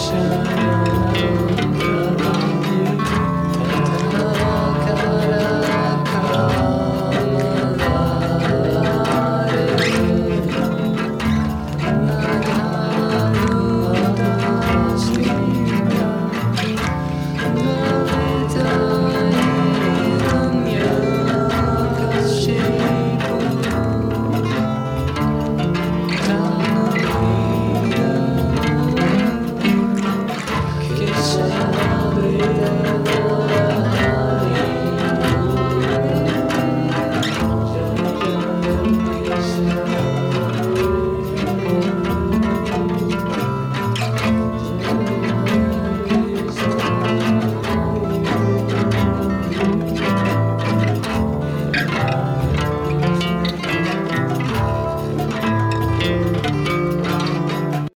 ocean. 沙漠里的